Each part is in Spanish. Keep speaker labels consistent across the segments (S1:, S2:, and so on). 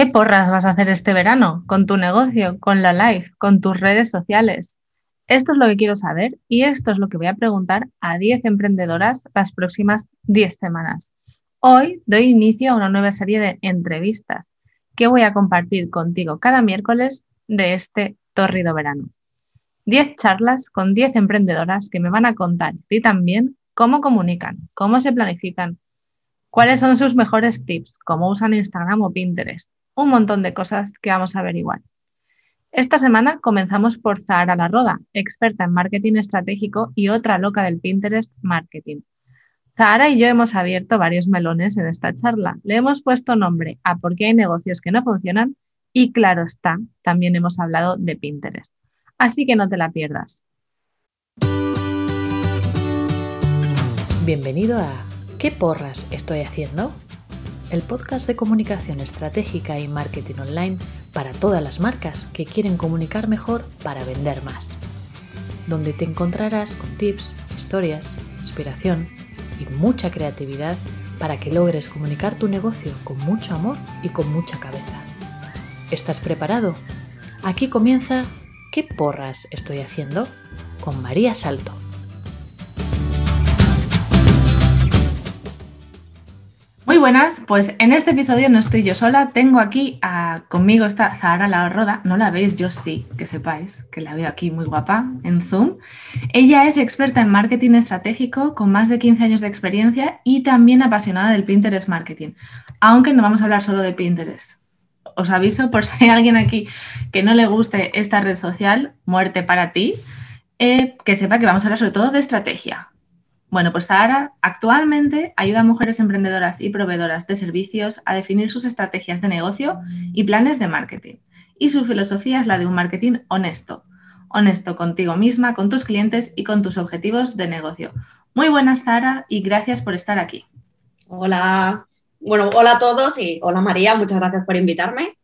S1: ¿Qué porras vas a hacer este verano con tu negocio, con la live, con tus redes sociales? Esto es lo que quiero saber y esto es lo que voy a preguntar a 10 emprendedoras las próximas 10 semanas. Hoy doy inicio a una nueva serie de entrevistas que voy a compartir contigo cada miércoles de este torrido verano. 10 charlas con 10 emprendedoras que me van a contar y también cómo comunican, cómo se planifican, cuáles son sus mejores tips, cómo usan Instagram o Pinterest, un montón de cosas que vamos a averiguar. Esta semana comenzamos por Zahara La Roda, experta en marketing estratégico y otra loca del Pinterest Marketing. Zahara y yo hemos abierto varios melones en esta charla. Le hemos puesto nombre a por qué hay negocios que no funcionan y claro está, también hemos hablado de Pinterest. Así que no te la pierdas.
S2: Bienvenido a ¿Qué porras estoy haciendo? El podcast de comunicación estratégica y marketing online para todas las marcas que quieren comunicar mejor para vender más. Donde te encontrarás con tips, historias, inspiración y mucha creatividad para que logres comunicar tu negocio con mucho amor y con mucha cabeza. ¿Estás preparado? Aquí comienza ¿Qué porras estoy haciendo? con María Salto.
S1: Muy buenas, pues en este episodio no estoy yo sola, tengo aquí conmigo esta Zahara La Roda, no la veis, yo sí, que sepáis, que la veo aquí muy guapa en Zoom. Ella es experta en marketing estratégico con más de 15 años de experiencia y también apasionada del Pinterest Marketing, aunque no vamos a hablar solo de Pinterest. Os aviso por si hay alguien aquí que no le guste esta red social, muerte para ti, eh, que sepa que vamos a hablar sobre todo de estrategia, bueno, pues Zahara actualmente ayuda a mujeres emprendedoras y proveedoras de servicios a definir sus estrategias de negocio y planes de marketing. Y su filosofía es la de un marketing honesto. Honesto contigo misma, con tus clientes y con tus objetivos de negocio. Muy buenas, Zahara, y gracias por estar aquí.
S3: Hola. Bueno, hola a todos y hola María, muchas gracias por invitarme.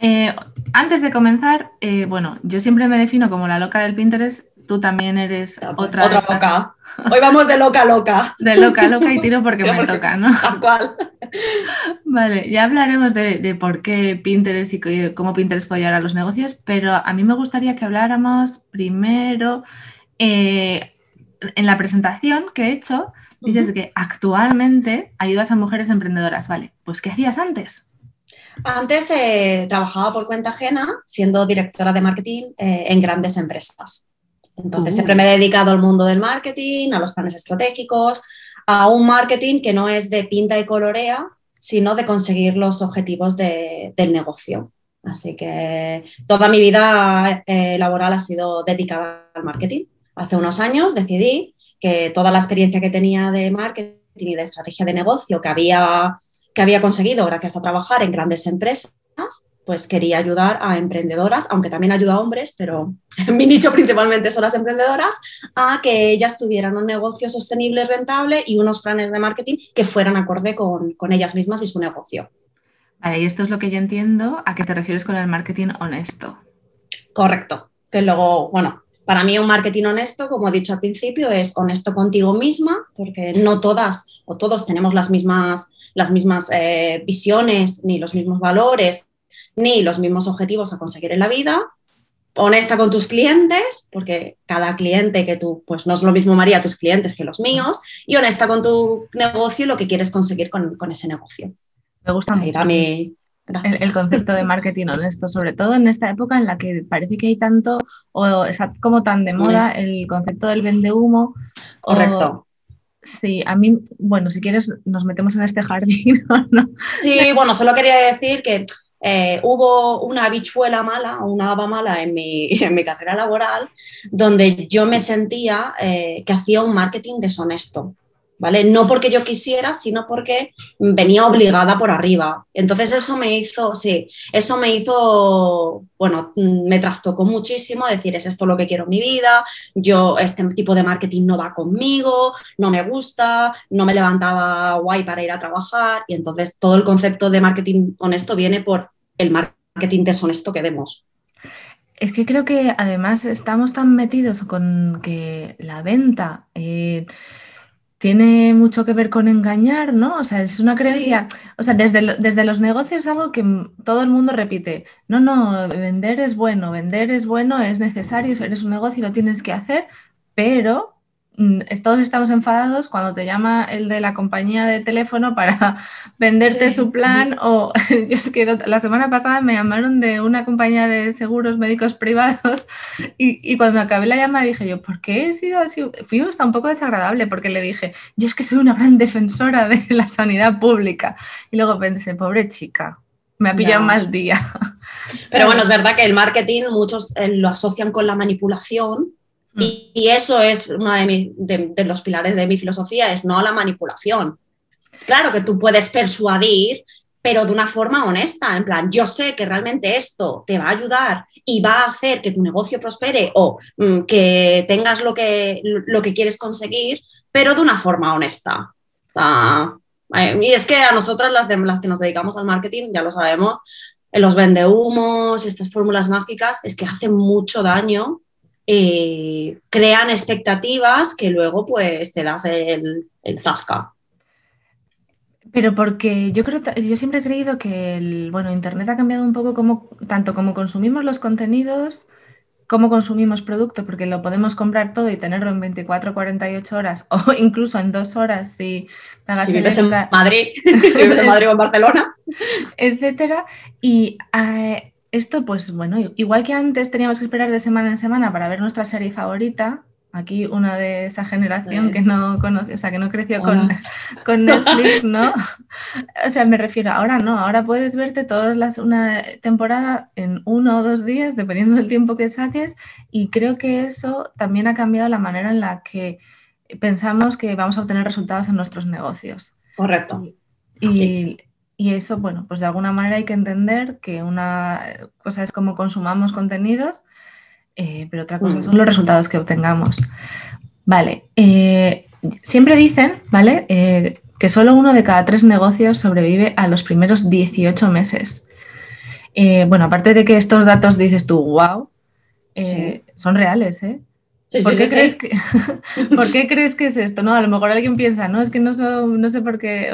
S1: Eh, antes de comenzar, eh, bueno, yo siempre me defino como la loca del Pinterest tú también eres otra.
S3: Otra loca. Hoy vamos de loca a loca.
S1: De loca a loca y tiro porque me toca, ¿no?
S3: Tal cual.
S1: Vale, ya hablaremos de, por qué Pinterest y cómo Pinterest puede ayudar a los negocios, pero a mí me gustaría que habláramos primero eh, en la presentación que he hecho. Dices que actualmente ayudas a mujeres emprendedoras, ¿vale? Pues ¿qué hacías antes?
S3: Antes eh, trabajaba por cuenta ajena siendo directora de marketing eh, en grandes empresas. Entonces, siempre me he dedicado al mundo del marketing, a los planes estratégicos, a un marketing que no es de pinta y colorea, sino de conseguir los objetivos del negocio. Así que toda mi vida eh, laboral ha sido dedicada al marketing. Hace unos años decidí que toda la experiencia que tenía de marketing y de estrategia de negocio que había, que había conseguido gracias a trabajar en grandes empresas, pues quería ayudar a emprendedoras, aunque también ayuda a hombres, pero mi nicho principalmente son las emprendedoras, a que ellas tuvieran un negocio sostenible, rentable y unos planes de marketing que fueran acorde con, ellas mismas y su negocio.
S1: Vale, y esto es lo que yo entiendo. ¿A qué te refieres con el marketing honesto?
S3: Correcto. Que luego, bueno, para mí un marketing honesto, como he dicho al principio, es honesto contigo misma, porque no todas o todos tenemos las mismas, las mismas eh, visiones ni los mismos valores ni los mismos objetivos a conseguir en la vida, honesta con tus clientes, porque cada cliente que tú, pues no es lo mismo María, tus clientes que los míos, y honesta con tu negocio y lo que quieres conseguir con, ese negocio.
S1: Me gusta mucho. El, concepto de marketing honesto, sobre todo en esta época en la que parece que hay tanto, o está como tan de moda el concepto del vende humo.
S3: Correcto.
S1: Sí, a mí, bueno, si quieres nos metemos en este jardín. ¿no?
S3: Sí, bueno, solo quería decir que eh, hubo una habichuela mala, una haba mala en mi, carrera laboral, donde yo me sentía eh, que hacía un marketing deshonesto. ¿Vale? No porque yo quisiera, sino porque venía obligada por arriba. Entonces eso me hizo, sí, eso me hizo, bueno, me trastocó muchísimo decir, es esto lo que quiero en mi vida, yo, este tipo de marketing no va conmigo, no me gusta, no me levantaba guay para ir a trabajar y entonces todo el concepto de marketing honesto viene por el marketing deshonesto que vemos.
S1: Es que creo que además estamos tan metidos con que la venta... Eh, tiene mucho que ver con engañar, ¿no? O sea, es una creencia, o sea, desde, desde los negocios es algo que todo el mundo repite, no, no, vender es bueno, vender es bueno, es necesario, eres un negocio y lo tienes que hacer, pero todos estamos enfadados cuando te llama el de la compañía de teléfono para venderte su plan o yo es que la semana pasada me llamaron de una compañía de seguros médicos privados y, cuando acabé la llamada dije yo, ¿por qué he sido así? Fui hasta un poco desagradable porque le dije, yo es que soy una gran defensora de la sanidad pública y luego pensé, pobre chica, me ha pillado mal día.
S3: Pero bueno, es verdad que el marketing muchos eh, lo asocian con la manipulación Mm. Y, eso es uno de, los pilares de mi filosofía, es no la manipulación. Claro que tú puedes persuadir, pero de una forma honesta, en plan, yo sé que realmente esto te va a ayudar y va a hacer que tu negocio prospere o mm, que tengas lo que, lo que quieres conseguir, pero de una forma honesta. Eh, y es que a nosotras las, de, las que nos dedicamos al marketing, ya lo sabemos, en los vendehumos, estas fórmulas mágicas, es que hacen mucho daño eh, crean expectativas que luego pues te das el, el zasca.
S1: Pero porque yo creo, yo siempre he creído que el, bueno, Internet ha cambiado un poco como, tanto como consumimos los contenidos, como consumimos producto, porque lo podemos comprar todo y tenerlo en 24, 48 horas o incluso en dos horas si
S3: pagas si vives en Madrid, si vives en Madrid o en Barcelona,
S1: etcétera. Y eh, esto, pues bueno, igual que antes teníamos que esperar de semana en semana para ver nuestra serie favorita, aquí una de esa generación que no conoce, o sea, que no creció con, con, Netflix, ¿no? O sea, me refiero, ahora no, ahora puedes verte todas las, una temporada en uno o dos días, dependiendo del tiempo que saques, y creo que eso también ha cambiado la manera en la que pensamos que vamos a obtener resultados en nuestros negocios.
S3: Correcto.
S1: Y, y eso, bueno, pues de alguna manera hay que entender que una cosa es cómo consumamos contenidos, eh, pero otra cosa mm. son los resultados que obtengamos. Vale, eh, siempre dicen, ¿vale? Eh, que solo uno de cada tres negocios sobrevive a los primeros 18 meses. bueno, aparte de que estos datos dices tú, wow, son reales, ¿eh? ¿Por, qué crees Que, ¿Por qué crees que es esto? No, a lo mejor alguien piensa, no, es que no, no sé por qué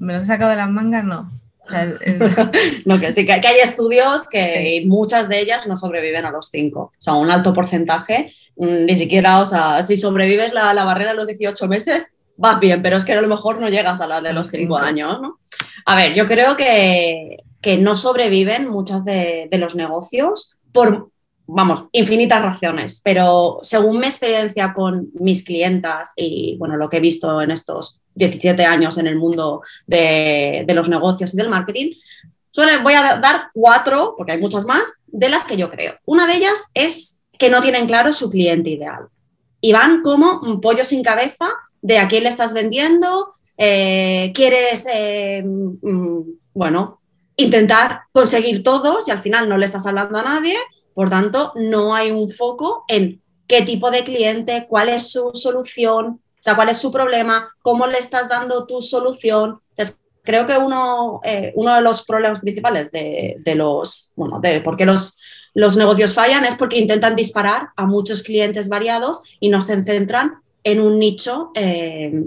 S1: me los he sacado de las mangas, no.
S3: no, que sí, que, hay estudios que muchas de ellas no sobreviven a los cinco. O sea, un alto porcentaje, mm, ni siquiera, o sea, si sobrevives la, barrera de los 18 meses, vas bien, pero es que a lo mejor no llegas a la de los cinco años, ¿no? A ver, yo creo que, que no sobreviven muchas de, de los negocios por vamos, infinitas razones, pero según mi experiencia con mis clientas y bueno, lo que he visto en estos 17 años en el mundo de, los negocios y del marketing, voy a dar cuatro, porque hay muchas más, de las que yo creo. Una de ellas es que no tienen claro su cliente ideal y van como un pollo sin cabeza de a quién le estás vendiendo, eh, quieres, eh, mm, bueno, intentar conseguir todos y al final no le estás hablando a nadie por tanto, no hay un foco en qué tipo de cliente, cuál es su solución, o sea, cuál es su problema, cómo le estás dando tu solución. Creo que uno, eh, uno de los problemas principales de, los, bueno, de por qué los, los negocios fallan es porque intentan disparar a muchos clientes variados y no se centran en un nicho eh,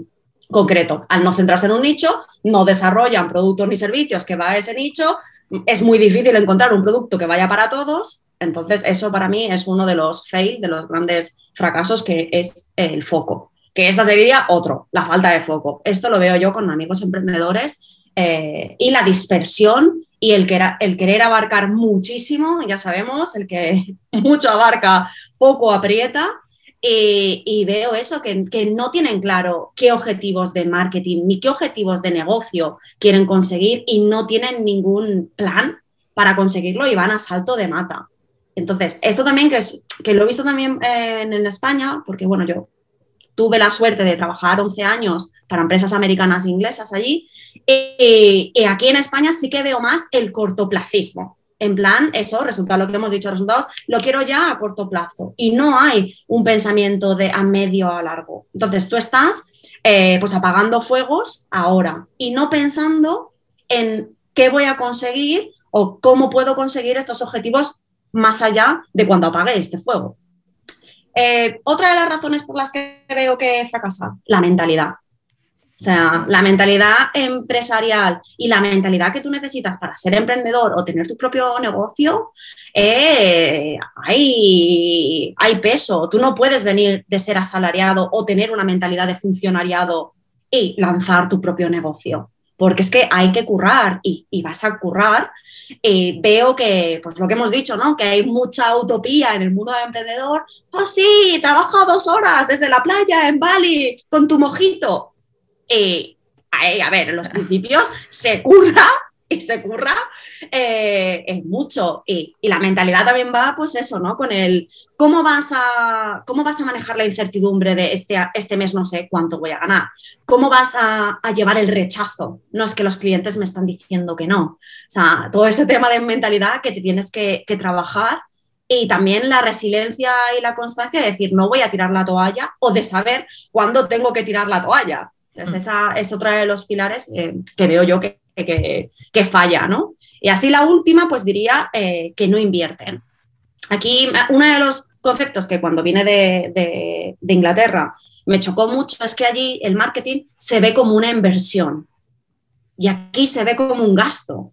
S3: concreto. Al no centrarse en un nicho, no desarrollan productos ni servicios que va a ese nicho. Es muy difícil encontrar un producto que vaya para todos entonces, eso para mí es uno de los fail, de los grandes fracasos, que es el foco. Que esta sería otro, la falta de foco. Esto lo veo yo con amigos emprendedores eh, y la dispersión y el, el querer abarcar muchísimo, ya sabemos, el que mucho abarca, poco aprieta. Y, veo eso, que, que, no tienen claro qué objetivos de marketing ni qué objetivos de negocio quieren conseguir y no tienen ningún plan para conseguirlo y van a salto de mata. Entonces, esto también que, es, que lo he visto también eh, en, España, porque bueno, yo tuve la suerte de trabajar 11 años para empresas americanas e inglesas allí, y, aquí en España sí que veo más el cortoplacismo. En plan, eso, resulta lo que hemos dicho, resultados, lo quiero ya a corto plazo. Y no hay un pensamiento de a medio a largo. Entonces, tú estás eh, pues apagando fuegos ahora y no pensando en qué voy a conseguir o cómo puedo conseguir estos objetivos más allá de cuando apague este fuego. Eh, otra de las razones por las que veo que fracasa, la mentalidad. sea, la mentalidad empresarial y la mentalidad que tú necesitas para ser emprendedor o tener tu propio negocio, eh, hay, hay peso. Tú no puedes venir de ser asalariado o tener una mentalidad de funcionariado y lanzar tu propio negocio porque es que hay que currar y, vas a currar. Eh, veo que, pues lo que hemos dicho, ¿no? Que hay mucha utopía en el mundo del emprendedor. Oh, sí, trabajo dos horas desde la playa en Bali con tu mojito. Y, a ver, en los principios se curra y se curra eh, es mucho. Y, la mentalidad también va, pues eso, ¿no? Con el cómo vas a, cómo vas a manejar la incertidumbre de este, este mes no sé cuánto voy a ganar. ¿Cómo vas a, llevar el rechazo? No es que los clientes me están diciendo que no. O sea, todo este tema de mentalidad que te tienes que, trabajar y también la resiliencia y la constancia de decir no voy a tirar la toalla o de saber cuándo tengo que tirar la toalla. Entonces, mm. esa es otra de los pilares eh, que veo yo que, que, falla, ¿no? Y así la última, pues diría eh, que no invierten. Aquí uno de los conceptos que cuando vine de, Inglaterra me chocó mucho es que allí el marketing se ve como una inversión y aquí se ve como un gasto.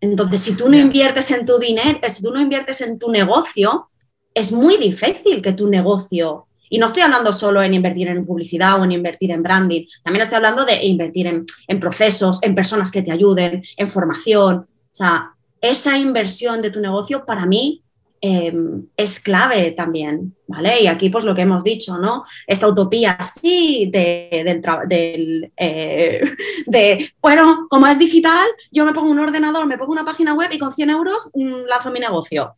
S3: Entonces, si tú no inviertes en tu dinero, si tú no inviertes en tu negocio, es muy difícil que tu negocio y no estoy hablando solo en invertir en publicidad o en invertir en branding, también estoy hablando de invertir en, procesos, en personas que te ayuden, en formación. O sea, esa inversión de tu negocio para mí em, es clave también, ¿vale? Y aquí pues lo que hemos dicho, ¿no? Esta utopía, sí, de, del, eh, de, bueno, como es digital, yo me pongo un ordenador, me pongo una página web y con 100 euros mm, lanzo mi negocio.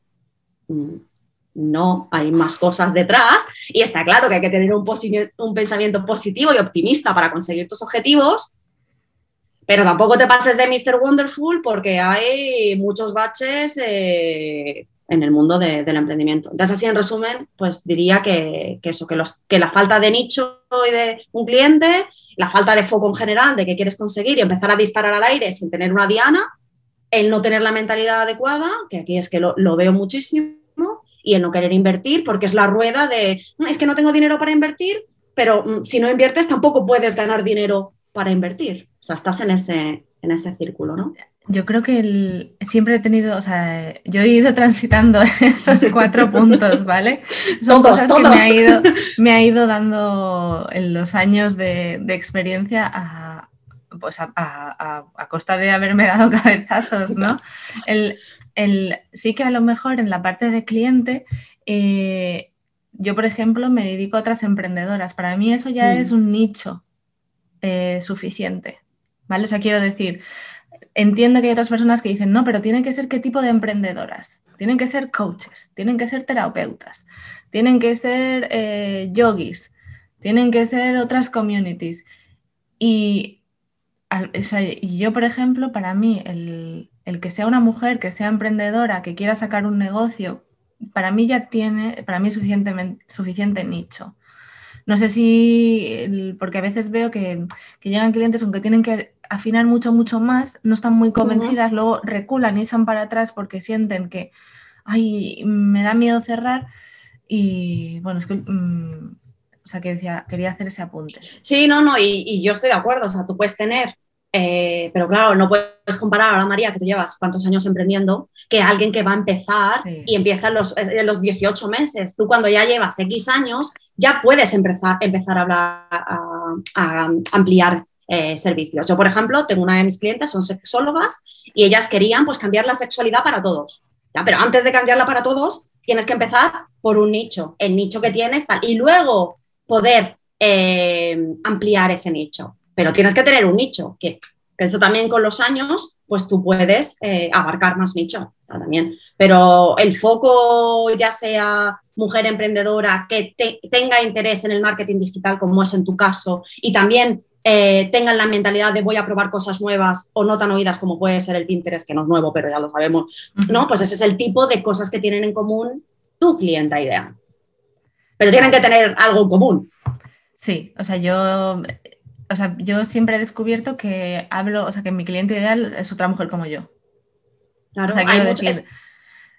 S3: Mm, no, hay más cosas detrás y está claro que hay que tener un, pensamiento positivo y optimista para conseguir tus objetivos, pero tampoco te pases de Mr. Wonderful porque hay muchos baches eh, en el mundo del emprendimiento. Entonces, así en resumen, pues diría que, eso, que, la falta de nicho y de un cliente, la falta de foco en general de qué quieres conseguir y empezar a disparar al aire sin tener una diana, el no tener la mentalidad adecuada, que aquí es que lo veo muchísimo, y el no querer invertir, porque es la rueda de, mm, es que no tengo dinero para invertir, pero mm, si no inviertes tampoco puedes ganar dinero para invertir. O sea, estás en ese, en ese círculo, ¿no?
S1: Yo creo que siempre he tenido, o sea, yo he ido transitando esos cuatro puntos, ¿ale? Son cosas que me ha, ido, me ha ido dando en los años de, experiencia a, pues a, costa de haberme dado cabezazos, ¿no? El, sí que a lo mejor en la parte de cliente, eh, yo por ejemplo me dedico a otras emprendedoras. Para mí eso ya es mm. un nicho eh, suficiente. ¿Vale? O sea, quiero decir, entiendo que hay otras personas que dicen, no, pero tienen que ser qué tipo de emprendedoras. Tienen que ser coaches, tienen que ser terapeutas, tienen que ser eh, yogis, tienen que ser otras communities. Y, y yo, por ejemplo, para mí, el, el que sea una mujer, que sea emprendedora, que quiera sacar un negocio, para mí ya tiene, para mí es suficiente nicho. No sé si, porque a veces veo que, llegan clientes, aunque tienen que afinar mucho, mucho más, no están muy convencidas, luego reculan y echan para atrás porque sienten que, ay, me da miedo cerrar. Y bueno, es que, mm, o sea, que decía, quería hacer ese apunte.
S3: Sí, no, no, y, y yo estoy de acuerdo, o sea, tú puedes tener eh, pero claro, no puedes comparar ahora, María, que tú llevas cuántos años emprendiendo, que alguien que va a empezar y empieza en los, en los, 18 meses. Tú cuando ya llevas X años, ya puedes empezar, empezar a hablar, a, ampliar eh, servicios. Yo, por ejemplo, tengo una de mis clientes, son sexólogas, y ellas querían pues cambiar la sexualidad para todos. ¿ya? Pero antes de cambiarla para todos, tienes que empezar por un nicho, el nicho que tienes, tal, y luego poder eh, ampliar ese nicho pero tienes que tener un nicho, que, eso también con los años, pues tú puedes eh, abarcar más nicho también. Pero el foco, ya sea mujer emprendedora que tenga interés en el marketing digital, como es en tu caso, y también eh, tengan la mentalidad de voy a probar cosas nuevas o no tan oídas como puede ser el Pinterest, que no es nuevo, pero ya lo sabemos, ¿no? Pues ese es el tipo de cosas que tienen en común tu clienta idea. Pero tienen que tener algo en común.
S1: Sí, o sea, yo o sea, yo siempre he descubierto que hablo, o sea, que mi cliente ideal es otra mujer como yo. Claro, o sea, quiero decir,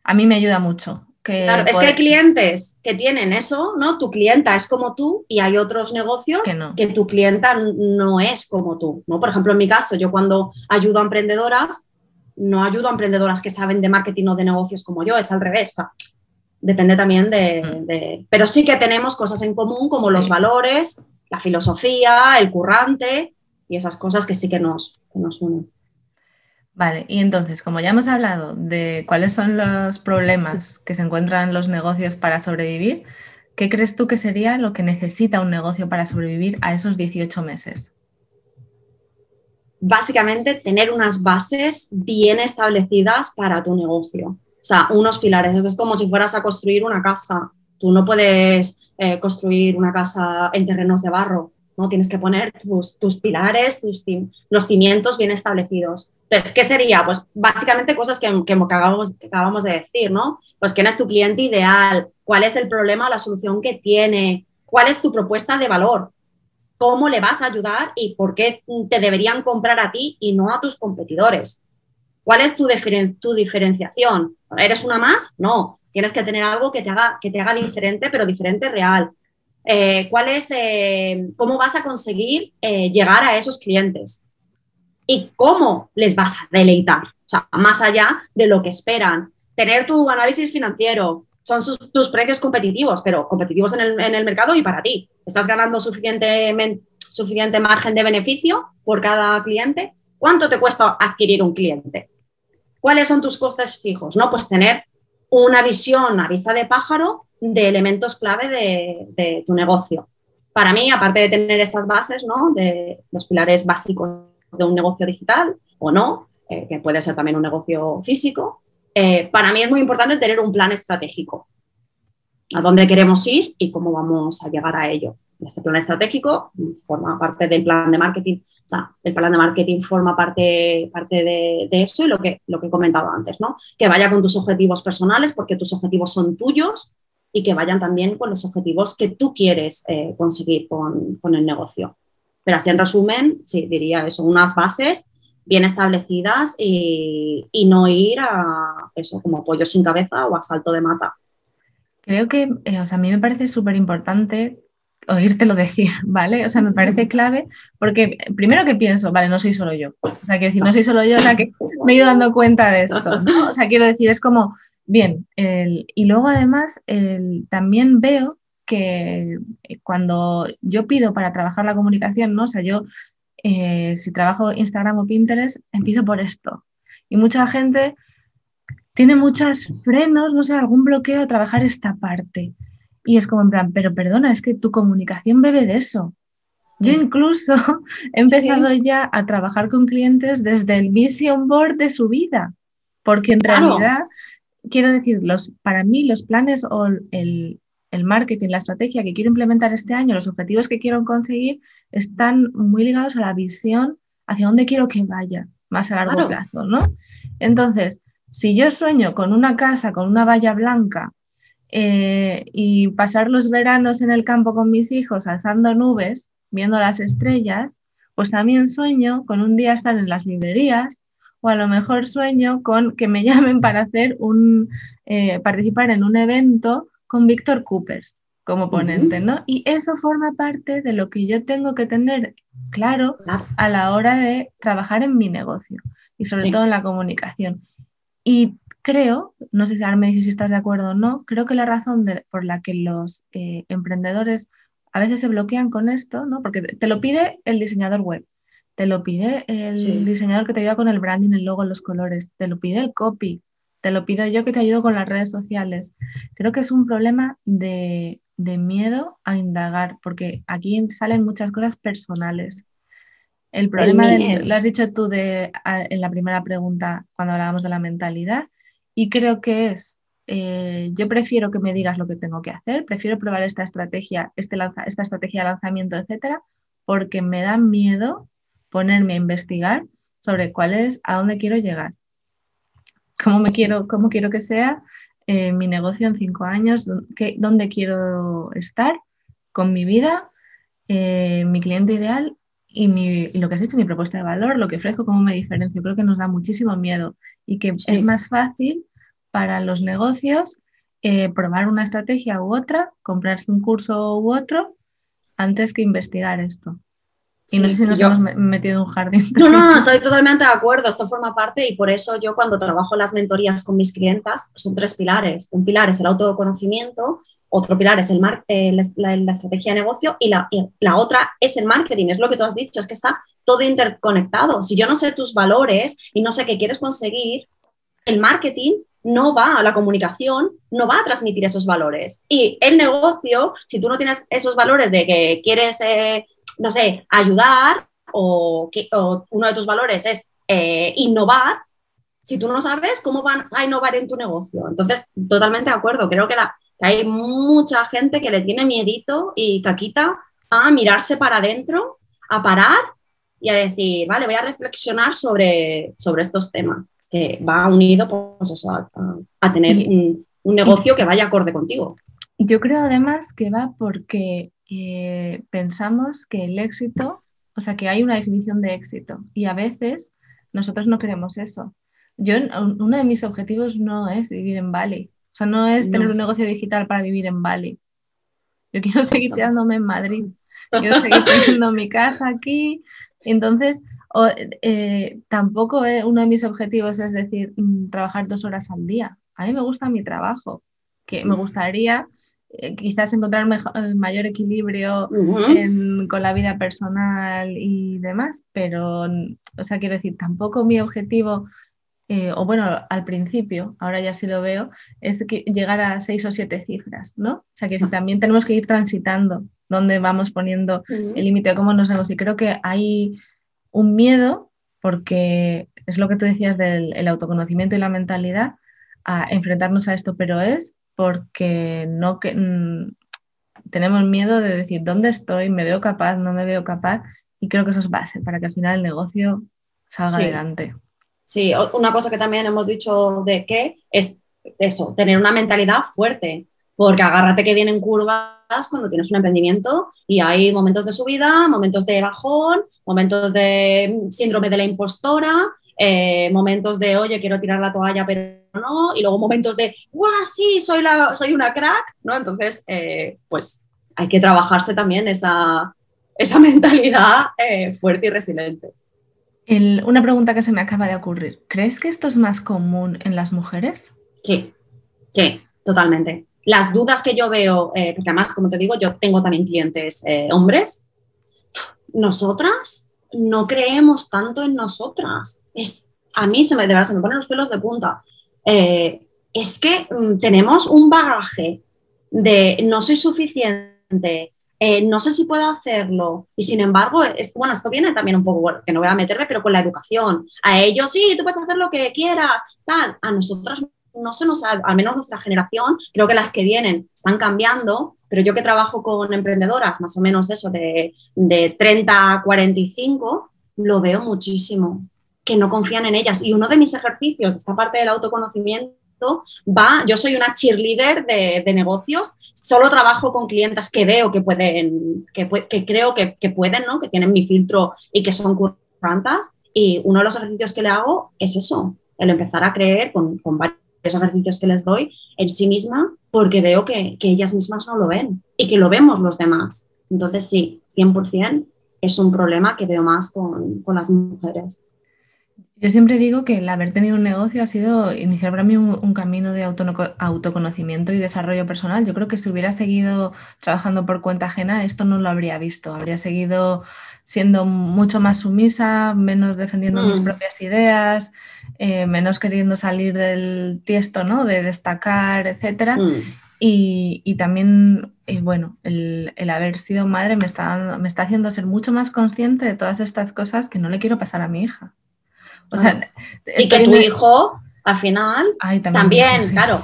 S1: a mí me ayuda mucho
S3: claro, es que hay clientes que tienen eso, ¿no? Tu clienta es como tú y hay otros negocios que, tu clienta no es como tú, ¿no? Por ejemplo, en mi caso, yo cuando ayudo a emprendedoras, no ayudo a emprendedoras que saben de marketing o de negocios como yo, es al revés. depende también mm. de, Pero sí que tenemos cosas en común como los valores, la filosofía, el currante y esas cosas que sí que nos, que nos unen.
S1: Vale, y entonces, como ya hemos hablado de cuáles son los problemas que se encuentran los negocios para sobrevivir, ¿qué crees tú que sería lo que necesita un negocio para sobrevivir a esos 18 meses?
S3: Básicamente, tener unas bases bien establecidas para tu negocio. O sea, unos pilares. es como si fueras a construir una casa. Tú no puedes eh, construir una casa en terrenos de barro. ¿no? Tienes que poner tus, pilares, tus, los cimientos bien establecidos. Entonces, ¿qué sería? Pues básicamente cosas que, que, acabamos, acabamos de decir, ¿no? Pues quién es tu cliente ideal, cuál es el problema o la solución que tiene, cuál es tu propuesta de valor, cómo le vas a ayudar y por qué te deberían comprar a ti y no a tus competidores. ¿Cuál es tu, tu diferenciación? ¿Eres una más? No. Tienes que tener algo que te haga, que te haga diferente, pero diferente real. Eh, eh, cómo vas a conseguir eh, llegar a esos clientes y cómo les vas a deleitar, o sea, más allá de lo que esperan. Tener tu análisis financiero, son tus precios competitivos, pero competitivos en el, mercado y para ti. ¿Estás ganando suficiente, suficiente margen de beneficio por cada cliente? ¿Cuánto te cuesta adquirir un cliente? ¿Cuáles son tus costes fijos? No, pues tener una visión a vista de pájaro de elementos clave de, tu negocio. Para mí, aparte de tener estas bases, ¿no? de los pilares básicos de un negocio digital o no, eh, que puede ser también un negocio físico, eh, para mí es muy importante tener un plan estratégico. A dónde queremos ir y cómo vamos a llegar a ello. Este plan estratégico forma parte del plan de marketing. O sea, el plan de marketing forma parte, parte de, eso y lo que, lo que he comentado antes, ¿no? Que vaya con tus objetivos personales porque tus objetivos son tuyos y que vayan también con los objetivos que tú quieres eh, conseguir con, con, el negocio. Pero así en resumen, sí, diría eso, unas bases bien establecidas y, y no ir a eso como pollo sin cabeza o a salto de mata.
S1: Creo que, eh, o sea, a mí me parece súper importante oírtelo decir, ¿vale? O sea, me parece clave porque primero que pienso, vale, no soy solo yo. O sea, quiero decir, no soy solo yo la que me he ido dando cuenta de esto, ¿no? O sea, quiero decir, es como, Bien, y luego además también veo que cuando yo pido para trabajar la comunicación, ¿no? O sea, yo eh, si trabajo Instagram o Pinterest, empiezo por esto. Y mucha gente tiene muchos frenos, no sé, algún bloqueo a trabajar esta parte. Y es como en plan, pero perdona, es que tu comunicación bebe de eso. Yo incluso he empezado ya a trabajar con clientes desde el vision board de su vida, porque en realidad quiero decir, los, para mí los planes o el, marketing, la estrategia que quiero implementar este año, los objetivos que quiero conseguir, están muy ligados a la visión hacia dónde quiero que vaya más a largo plazo, ¿no? Entonces, si yo sueño con una casa, con una valla blanca eh, y pasar los veranos en el campo con mis hijos alzando nubes, viendo las estrellas, pues también sueño con un día estar en las librerías o a lo mejor sueño con que me llamen para hacer un, eh, participar en un evento con Víctor Coopers como ponente, ¿no? Y eso forma parte de lo que yo tengo que tener claro a la hora de trabajar en mi negocio y sobre todo en la comunicación. Y creo, no sé si ahora me dices si estás de acuerdo o no, creo que la razón por la que los eh, emprendedores a veces se bloquean con esto, ¿no? Porque te lo pide el diseñador web, te lo pide el diseñador que te ayuda con el branding, el logo, los colores, te lo pide el copy, te lo pido yo que te ayudo con las redes sociales. Creo que es un problema de, miedo a indagar, porque aquí salen muchas cosas personales. El problema, lo has dicho tú de, en la primera pregunta cuando hablábamos de la mentalidad, y creo que es, eh, yo prefiero que me digas lo que tengo que hacer, prefiero probar esta estrategia, este esta estrategia de lanzamiento, etcétera, porque me da miedo ponerme a investigar sobre cuál es, a dónde quiero llegar, cómo, me quiero, cómo quiero que sea eh, mi negocio en cinco años, dónde quiero estar con mi vida, eh, mi cliente ideal y, lo que has dicho, mi propuesta de valor, lo que ofrezco, cómo me diferencio. Creo que nos da muchísimo miedo y que es más fácil para los negocios eh, probar una estrategia u otra, comprarse un curso u otro, antes que investigar esto. Y no sé si nos hemos metido en un jardín.
S3: No, no, no, estoy totalmente de acuerdo. Esto forma parte y por eso yo cuando trabajo las mentorías con mis clientas son tres pilares. Un pilar es el autoconocimiento, otro pilar es el eh, la, estrategia de negocio y la, y la otra es el marketing. Es lo que tú has dicho, es que está todo interconectado. Si yo no sé tus valores y no sé qué quieres conseguir, el marketing no va a la comunicación, no va a transmitir esos valores. Y el negocio, si tú no tienes esos valores de que quieres, eh, no sé, ayudar o, que, uno de tus valores es eh, innovar, si tú no sabes cómo van a innovar en tu negocio. Entonces, totalmente de acuerdo. Creo que, que hay mucha gente que le tiene miedito y caquita a mirarse para adentro, a parar y a decir, vale, voy a reflexionar sobre, sobre estos temas que va unido pues a, tener un, negocio que vaya acorde contigo.
S1: Yo creo además que va porque eh, pensamos que el éxito, o sea, que hay una definición de éxito y a veces nosotros no queremos eso. Yo, uno de mis objetivos no es vivir en Bali, sea, no es tener un negocio digital para vivir en Bali. Yo quiero seguir quedándome en Madrid, quiero seguir teniendo mi casa aquí. Entonces, o, eh, tampoco uno de mis objetivos es decir, mm, trabajar dos horas al día. A mí me gusta mi trabajo, que me gustaría eh, quizás encontrar eh, mayor equilibrio con la vida personal y demás, pero, o sea, quiero decir, tampoco mi objetivo, o bueno, al principio, ahora ya sí lo veo, es que llegar a seis o siete cifras, ¿no? O sea, que también tenemos que ir transitando dónde vamos poniendo el límite, cómo nos vemos. Y creo que hay un miedo, porque es lo que tú decías del autoconocimiento y la mentalidad, a enfrentarnos a esto, pero es porque no que, mm, tenemos miedo de decir dónde estoy, me veo capaz, no me veo capaz, y creo que eso es base para que al final el negocio salga adelante.
S3: Sí, una cosa que también hemos dicho de que es eso, tener una mentalidad fuerte, porque agárrate que vienen curvas cuando tienes un emprendimiento y hay momentos de subida, momentos de bajón, momentos de síndrome de la impostora, eh, momentos de, oye, quiero tirar la toalla, pero no, y luego momentos de, ¡guau, sí, soy, la, soy una crack! ¿no? Entonces, eh, pues hay que trabajarse también esa, esa mentalidad eh, fuerte y resiliente.
S1: Una pregunta que se me acaba de ocurrir. ¿Crees que esto es más común en las mujeres?
S3: Sí, sí, totalmente las dudas que yo veo, eh, porque además, como te digo, yo tengo también clientes eh, hombres, nosotras no creemos tanto en nosotras. Es, a mí se me, de se me ponen los pelos de punta. Eh, es que mm, tenemos un bagaje de no soy suficiente, no sé si puedo hacerlo. Y sin embargo, es, bueno, esto viene también un poco, que no voy a meterme, pero con la educación. A ellos sí, tú puedes hacer lo que quieras, tal. A nosotras no se nos, al menos nuestra generación, creo que las que vienen están cambiando, pero yo que trabajo con emprendedoras, más o menos eso, de, de 30 a 45, lo veo muchísimo, que no confían en ellas. Y uno de mis ejercicios esta parte del autoconocimiento va, yo soy una cheerleader de, negocios, solo trabajo con clientas que veo que pueden, que, que creo que, que, pueden, ¿no? que tienen mi filtro y que son currantas. Y uno de los ejercicios que le hago es eso, el empezar a creer con, con varios ejercicios que les doy en sí misma porque veo que, ellas mismas no lo ven y que lo vemos los demás. Entonces sí, 100% es un problema que veo más con, las mujeres.
S1: Yo siempre digo que el haber tenido un negocio ha sido iniciar para mí un, camino de autoconocimiento y desarrollo personal. Yo creo que si hubiera seguido trabajando por cuenta ajena, esto no lo habría visto. Habría seguido siendo mucho más sumisa, menos defendiendo mis mm. propias ideas, eh, menos queriendo salir del tiesto, ¿no? De destacar, etcétera. Mm. Y, también, eh, bueno, el, haber sido madre me está, me está haciendo ser mucho más consciente de todas estas cosas que no le quiero pasar a mi hija.
S3: O sea, y que tu hijo, al final, también, claro.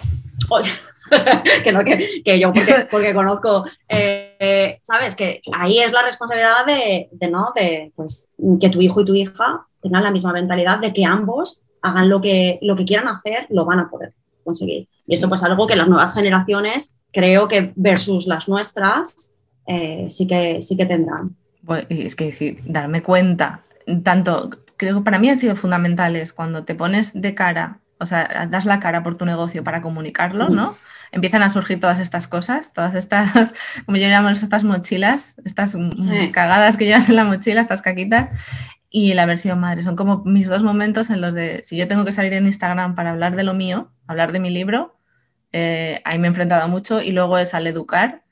S3: que no, que, yo porque, conozco, eh, ¿sabes? Que ahí es la responsabilidad de, de, ¿no? De, pues, que tu hijo y tu hija tengan la misma mentalidad de que ambos hagan lo que, lo que quieran hacer, lo van a poder conseguir. Y eso pues algo que las nuevas generaciones, creo que versus las nuestras, eh, sí, que, sí que tendrán.
S1: es que decir, darme cuenta, tanto, creo que para mí han sido fundamentales cuando te pones de cara, o sea, das la cara por tu negocio para comunicarlo, ¿no? empiezan a surgir todas estas cosas, todas estas, como yo llamo estas mochilas, estas cagadas que llevas en la mochila, estas caquitas, y la versión madre. Son como mis dos momentos en los de, si yo tengo que salir en Instagram para hablar de lo mío, hablar de mi libro, eh, ahí me he enfrentado mucho, y luego es al educar,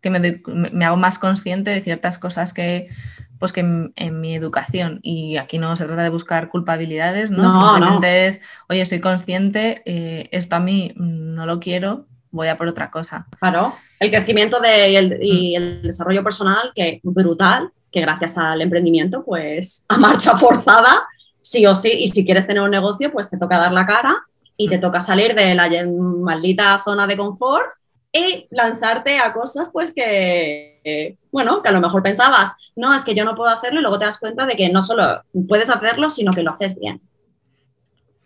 S1: que me, me hago más consciente de ciertas cosas que pues que en, mi educación, y aquí no se trata de buscar culpabilidades, ¿no? Simplemente es, oye, soy consciente, eh, esto a mí no lo quiero, voy a por otra cosa.
S3: Claro, el crecimiento de, y, el, y, mm. el, desarrollo personal, que brutal, que gracias al emprendimiento, pues a marcha forzada, sí o sí, y si quieres tener un negocio, pues te toca dar la cara y te mm. toca salir de la maldita zona de confort y lanzarte a cosas pues que, bueno, que a lo mejor pensabas, no, es que yo no puedo hacerlo y luego te das cuenta de que no solo puedes hacerlo, sino que lo haces bien.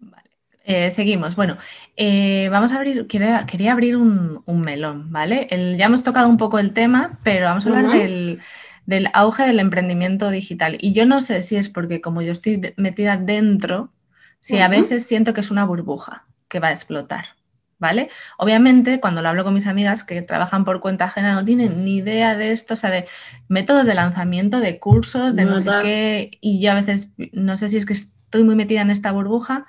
S1: Vale. Eh, seguimos. Bueno, eh, vamos a abrir, quería, quería abrir un, melón, ¿vale? ya hemos tocado un poco el tema, pero vamos a hablar del, del, auge del emprendimiento digital. Y yo no sé si es porque como yo estoy metida dentro, si a veces siento que es una burbuja que va a explotar. ¿Vale? Obviamente, cuando lo hablo con mis amigas que trabajan por cuenta ajena, no tienen ni idea de esto, o sea, de métodos de lanzamiento, de cursos, de no, sé qué, y yo a veces no sé si es que estoy muy metida en esta burbuja,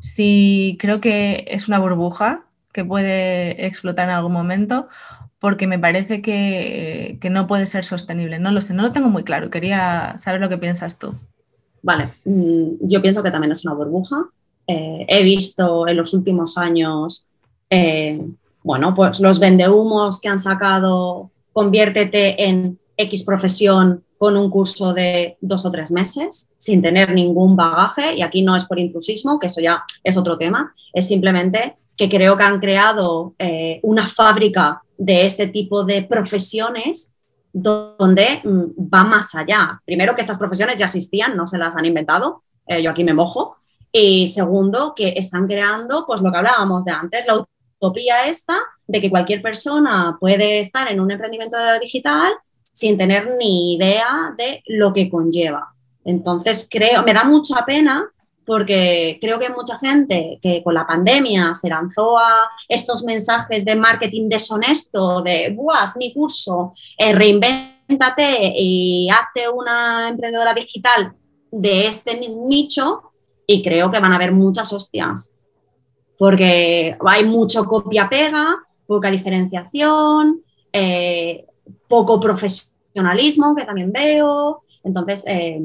S1: si creo que es una burbuja que puede explotar en algún momento, porque me parece que, no puede ser sostenible. No lo sé, no lo tengo muy claro. Quería saber lo que piensas tú.
S3: Vale, mm, yo pienso que también es una burbuja. Eh, he visto en los últimos años eh, bueno, pues los vendehumos que han sacado, conviértete en X profesión con un curso de dos o tres meses, sin tener ningún bagaje, y aquí no es por intrusismo, que eso ya es otro tema, es simplemente que creo que han creado eh, una fábrica de este tipo de profesiones donde mm, va más allá. Primero, que estas profesiones ya existían, no se las han inventado, eh, yo aquí me mojo. Y segundo, que están creando, pues lo que hablábamos de antes, la utopía esta de que cualquier persona puede estar en un emprendimiento digital sin tener ni idea de lo que conlleva. Entonces, creo, me da mucha pena porque creo que mucha gente que con la pandemia se lanzó a estos mensajes de marketing deshonesto, de, ¡buah, mi curso, eh, reinvéntate y hazte una emprendedora digital de este nicho, y creo que van a haber muchas hostias porque hay mucho copia-pega, poca diferenciación, eh, poco profesionalismo, que también veo. Entonces, eh,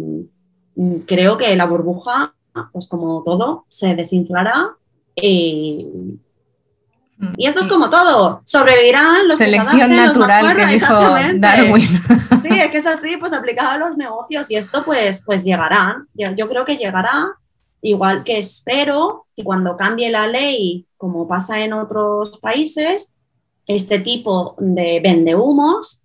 S3: creo que la burbuja, pues como todo, se desinflará y, y esto es como todo, sobrevivirán los
S1: Selección natural que dijo Darwin.
S3: Sí, es que es así, pues aplicado a los negocios y esto pues, pues llegará. Yo creo que llegará Igual que espero que cuando cambie la ley, como pasa en otros países, este tipo de vendehumos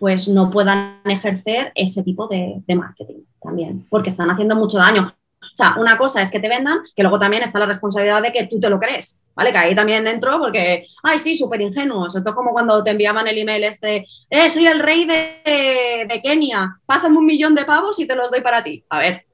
S3: pues no puedan ejercer ese tipo de, marketing también, porque están haciendo mucho daño. O sea, una cosa es que te vendan, que luego también está la responsabilidad de que tú te lo crees, ¿vale? Que ahí también entro porque, ay, sí, súper ingenuos. Esto es como cuando te enviaban el email este, eh, soy el rey de, de Kenia, pásame un millón de pavos y te los doy para ti. A ver,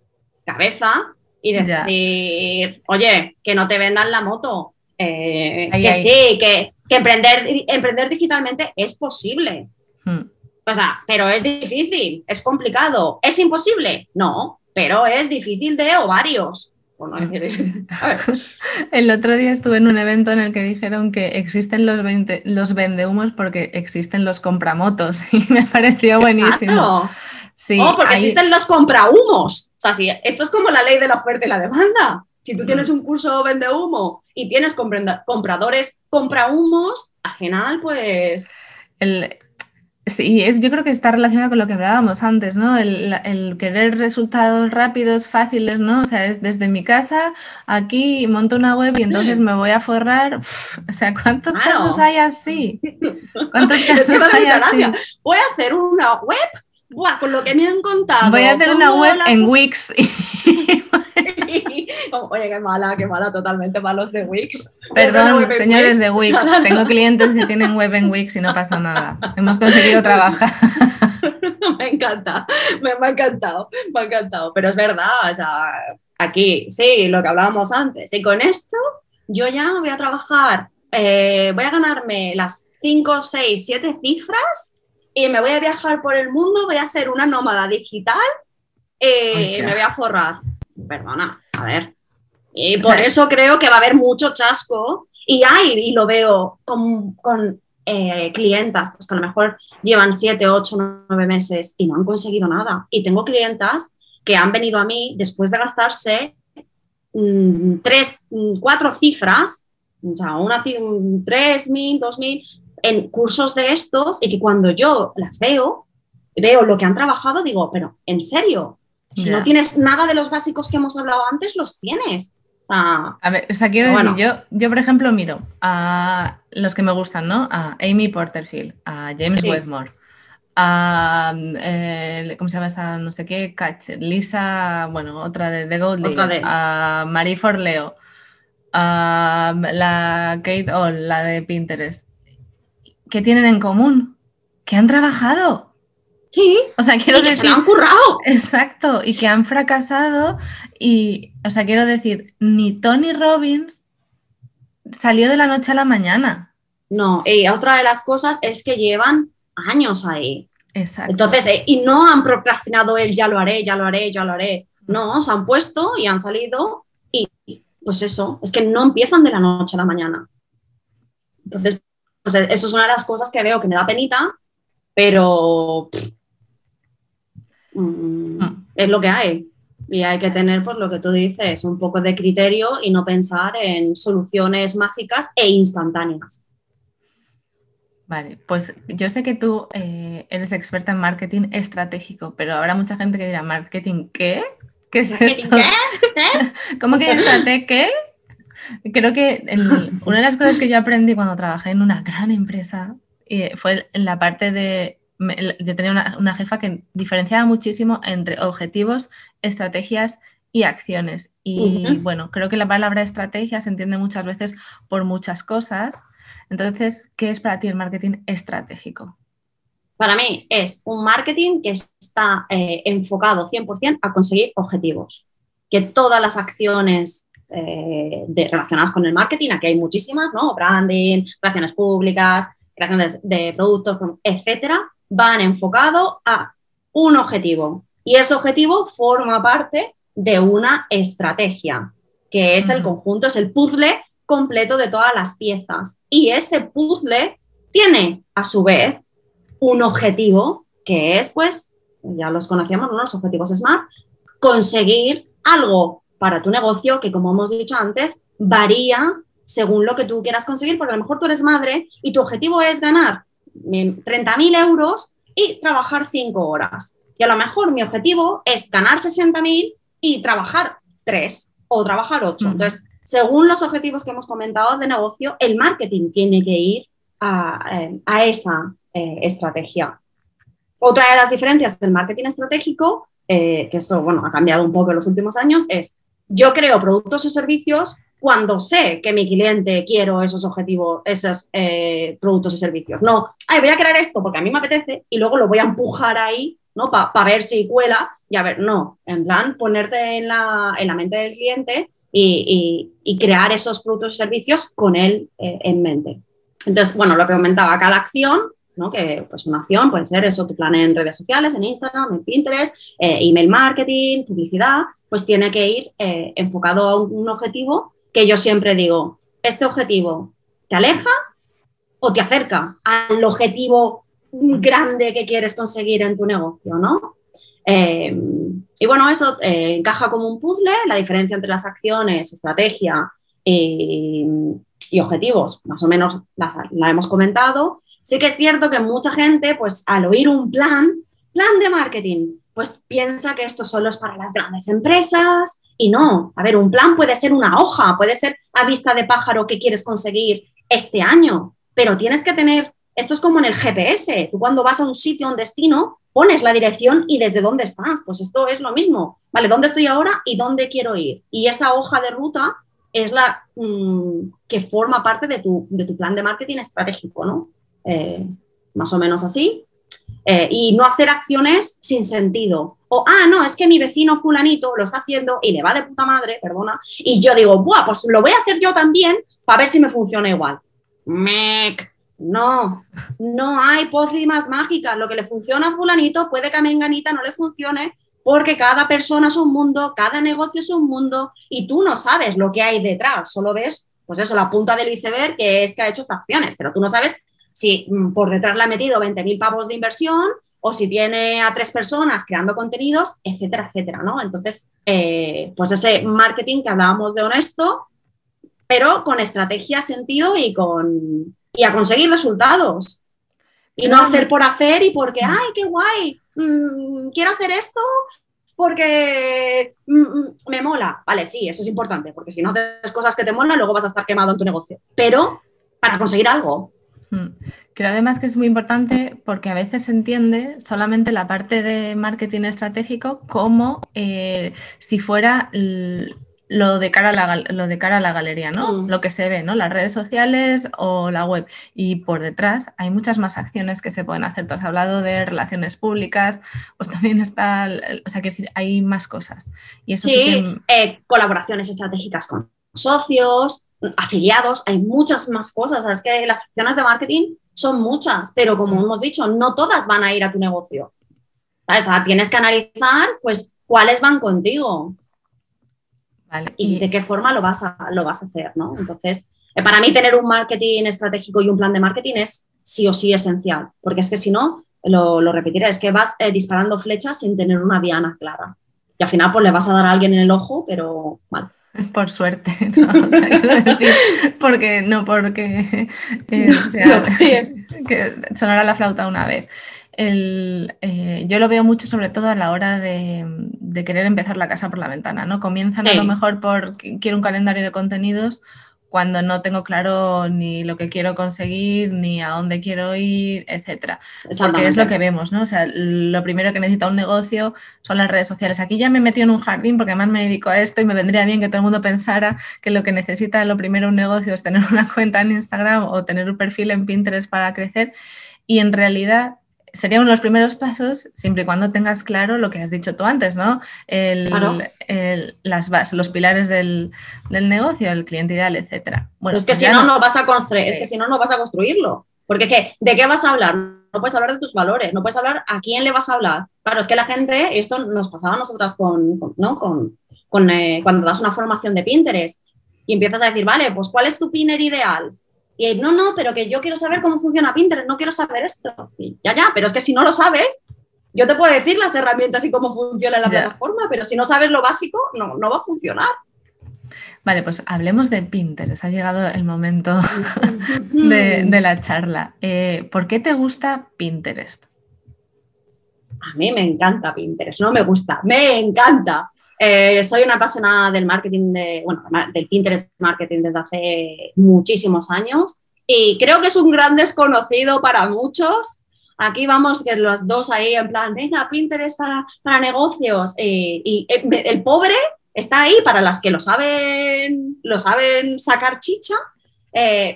S3: cabeza, y decir, oye, que no te vendan la moto, eh, que sí, que, emprender, emprender digitalmente es posible. Hmm. O sea, pero es difícil, es complicado. ¿Es imposible? No, pero es difícil de ovarios.
S1: el otro día estuve en un evento en el que dijeron que existen los, 20, los vendehumos porque existen los compramotos y me pareció buenísimo.
S3: Sí, oh, porque existen los comprahumos. O sea, sí, esto es como la ley de la oferta y la demanda. Si tú tienes un curso vende humo y tienes compradores compra humos, al final, pues.
S1: El, sí, es, yo creo que está relacionado con lo que hablábamos antes, ¿no? El, querer resultados rápidos, fáciles, ¿no? O sea, es desde mi casa, aquí monto una web y entonces me voy a forrar. o sea, ¿cuántos casos hay así? ¿Cuántos casos hay así?
S3: Voy a hacer una web Buah, con lo que me han contado.
S1: Voy a hacer una web en Wix.
S3: Oye, qué mala, qué mala, totalmente malos de Wix.
S1: Perdón, señores de Wix. Tengo clientes que tienen web en Wix y no pasa nada. Hemos conseguido trabajar.
S3: me encanta, me, ha encantado, me ha encantado. Pero es verdad, o sea, aquí, sí, lo que hablábamos antes. Y con esto, yo ya voy a trabajar eh, voy a ganarme las 5, 6, 7 cifras y me voy a viajar por el mundo, voy a ser una nómada digital eh, me voy a forrar. Perdona, a ver. Y por eso creo que va a haber mucho chasco. Y hay, y lo veo con, con eh, clientas, pues que a lo mejor llevan 7, 8, 9 meses y no han conseguido nada. Y tengo clientas que han venido a mí después de gastarse mm, tres, mm, cuatro cifras, o sea, una, 3.000, 2.000, en cursos de estos y que cuando yo las veo, veo lo que han trabajado, digo, pero ¿en serio? Si no tienes nada de los básicos que hemos hablado antes, los tienes.
S1: a ver, o sea, quiero decir, yo, yo por ejemplo miro a los que me gustan, ¿no? A Amy Porterfield, a James Wedmore, a, eh, ¿cómo se llama esta? No sé qué, Catcher, Lisa, bueno, otra de The Gold a Marie Forleo, a la Kate All, la de Pinterest. ¿Qué tienen en común? Que han trabajado.
S3: Sí. O sea, quiero decir. se han currado.
S1: Exacto. Y que han fracasado. Y, o sea, quiero decir, ni Tony Robbins salió de la noche a la mañana.
S3: No, y otra de las cosas es que llevan años ahí. Exacto. Entonces, eh, y no han procrastinado el ya lo haré, ya lo haré, ya lo haré. No, se han puesto y han salido y pues eso, es que no empiezan de la noche a la mañana. Entonces, eso es una de las cosas que veo que me da penita, pero Mm, mm. es lo que hay. Y hay que tener, pues lo que tú dices, un poco de criterio y no pensar en soluciones mágicas e instantáneas.
S1: Vale, pues yo sé que tú eh, eres experta en marketing estratégico, pero habrá mucha gente que dirá, ¿marketing qué? ¿Qué es esto? ¿Qué? ¿Cómo que estrategia qué? Creo que una de las cosas que yo aprendí cuando trabajé en una gran empresa eh, fue en la parte de yo tenía una, jefa que diferenciaba muchísimo entre objetivos, estrategias y acciones. Y bueno, creo que la palabra estrategia se entiende muchas veces por muchas cosas. Entonces, ¿qué es para ti el marketing estratégico?
S3: Para mí es un marketing que está eh, enfocado 100% a conseguir objetivos. Que todas las acciones eh, relacionadas con el marketing, aquí hay muchísimas, ¿no? Branding, relaciones públicas, creación de productos, etcétera, van enfocados a un objetivo y ese objetivo forma parte de una estrategia, que es el conjunto, es el puzzle completo de todas las piezas. Y ese puzzle tiene a su vez un objetivo que es, pues, ya los conocíamos, los objetivos SMART, conseguir algo para tu negocio que, como hemos dicho antes, varía según lo que tú quieras conseguir, porque a lo mejor tú eres madre y tu objetivo es ganar 30.000 euros y trabajar 5 horas. Y a lo mejor mi objetivo es ganar 60.000 y trabajar 3 o trabajar 8. Entonces, según los objetivos que hemos comentado de negocio, el marketing tiene que ir a, eh, esa eh, estrategia. Otra de las diferencias del marketing estratégico, eh, que esto bueno, ha cambiado un poco en los últimos años, es yo creo productos o servicios cuando sé que mi cliente quiero esos objetivos, esos eh, productos y servicios. No, ay, voy a crear esto porque a mí me apetece y luego lo voy a empujar ahí, ¿no? Para ver si cuela y a ver, no, en plan, ponerte en la, en la mente del cliente y, y, crear esos productos y servicios con él eh, en mente. Entonces, bueno, lo que comentaba, cada acción Que pues una acción puede ser eso, tu plan en redes sociales, en Instagram, en Pinterest, eh, email marketing, publicidad, pues tiene que ir enfocado a un, objetivo que yo siempre digo, este objetivo te aleja o te acerca al objetivo grande que quieres conseguir en tu negocio, ¿no? Eh, y bueno, eso eh, encaja como un puzzle, la diferencia entre las acciones, estrategia y, objetivos, más o menos la hemos comentado. Sí que es cierto que mucha gente, pues al oír un plan, plan de marketing, pues piensa que esto solo es para las grandes empresas y no. A ver, un plan puede ser una hoja, puede ser a vista de pájaro que quieres conseguir este año, pero tienes que tener, esto es como en el GPS, tú cuando vas a un sitio, a un destino, pones la dirección y desde dónde estás, pues esto es lo mismo, ¿vale? ¿Dónde estoy ahora y dónde quiero ir? Y esa hoja de ruta es la mm, que forma parte de tu, de tu, plan de marketing estratégico, ¿no? Eh, más o menos así. Eh, y no hacer acciones sin sentido. O, ah, no, es que mi vecino fulanito lo está haciendo y le va de puta madre, perdona, y yo digo, buah, pues lo voy a hacer yo también para ver si me funciona igual. Mec. No, no hay pócimas mágicas. Lo que le funciona a fulanito puede que a Menganita no le funcione porque cada persona es un mundo, cada negocio es un mundo y tú no sabes lo que hay detrás, solo ves, pues eso, la punta del iceberg que es que ha hecho estas acciones, pero tú no sabes si mm, por detrás le ha metido 20.000 pavos de inversión o si tiene a tres personas creando contenidos, etcétera, etcétera, ¿no? Entonces, eh, pues ese marketing que hablábamos de honesto, pero con estrategia, sentido y con y a conseguir resultados. Y no hacer por hacer y porque, ay, qué guay, mm, quiero hacer esto porque mm, me mola. Vale, sí, eso es importante, porque si no haces cosas que te molan, luego vas a estar quemado en tu negocio. Pero para conseguir algo.
S1: Creo además que es muy importante porque a veces se entiende solamente la parte de marketing estratégico como eh, si fuera lo de cara a la, lo de cara a la galería, ¿no? Mm. Lo que se ve, ¿no? Las redes sociales o la web. Y por detrás hay muchas más acciones que se pueden hacer. Tú has hablado de relaciones públicas, pues también está, o sea, que decir, hay más cosas.
S3: Y eso sí, eh, colaboraciones estratégicas con socios, afiliados, hay muchas más cosas. es que las acciones de marketing son muchas, pero como mm. hemos dicho, no todas van a ir a tu negocio. O sea, tienes que analizar, pues, cuáles van contigo y, de qué forma lo vas a, lo vas a hacer, ¿no? Entonces, eh, para mí tener un marketing estratégico y un plan de marketing es sí o sí esencial, porque es que si no, lo, lo repetiré, es que vas eh, disparando flechas sin tener una diana clara. Y al final, pues le vas a dar a alguien en el ojo, pero mal.
S1: Por suerte, ¿no? porque no porque eh, sea, sí. que sonara la flauta una vez. Eh, yo lo veo mucho sobre todo a la hora de, querer empezar la casa por la ventana, ¿no? Comienzan a lo mejor por quiero un calendario de contenidos cuando no tengo claro ni lo que quiero conseguir, ni a dónde quiero ir, etcétera. Porque es lo que vemos, ¿no? O sea, lo primero que necesita un negocio son las redes sociales. Aquí ya me metido en un jardín porque además me dedico a esto y me vendría bien que todo el mundo pensara que lo que necesita lo primero un negocio es tener una cuenta en Instagram o tener un perfil en Pinterest para crecer. Y en realidad sería uno de los primeros pasos, siempre y cuando tengas claro lo que has dicho tú antes, ¿no? las los pilares del, negocio, el cliente ideal, etcétera.
S3: Bueno, es que pues si no, no vas a construir, es que si no, no vas a construirlo. Porque ¿qué? ¿de qué vas a hablar? No puedes hablar de tus valores, no puedes hablar a quién le vas a hablar. Claro, es que la gente, esto nos pasaba a nosotras con, ¿no? con, eh, cuando das una formación de Pinterest y empiezas a decir, vale, pues ¿cuál es tu pinner ideal? Y no, no, pero que yo quiero saber cómo funciona Pinterest, no quiero saber esto. ya, ya, pero es que si no lo sabes, yo te puedo decir las herramientas y cómo funciona la plataforma, pero si no sabes lo básico, no, no va a funcionar.
S1: Vale, pues hablemos de Pinterest. Ha llegado el momento de, la charla. Eh, ¿Por qué te gusta Pinterest?
S3: A mí me encanta Pinterest, no me gusta, me encanta. Eh, soy una apasionada del marketing, de, bueno, del Pinterest marketing desde hace muchísimos años y creo que es un gran desconocido para muchos. Aquí vamos, que los dos ahí en plan, venga, Pinterest para, negocios. Eh, y eh, el pobre está ahí para las que lo saben, lo saben sacar chicha,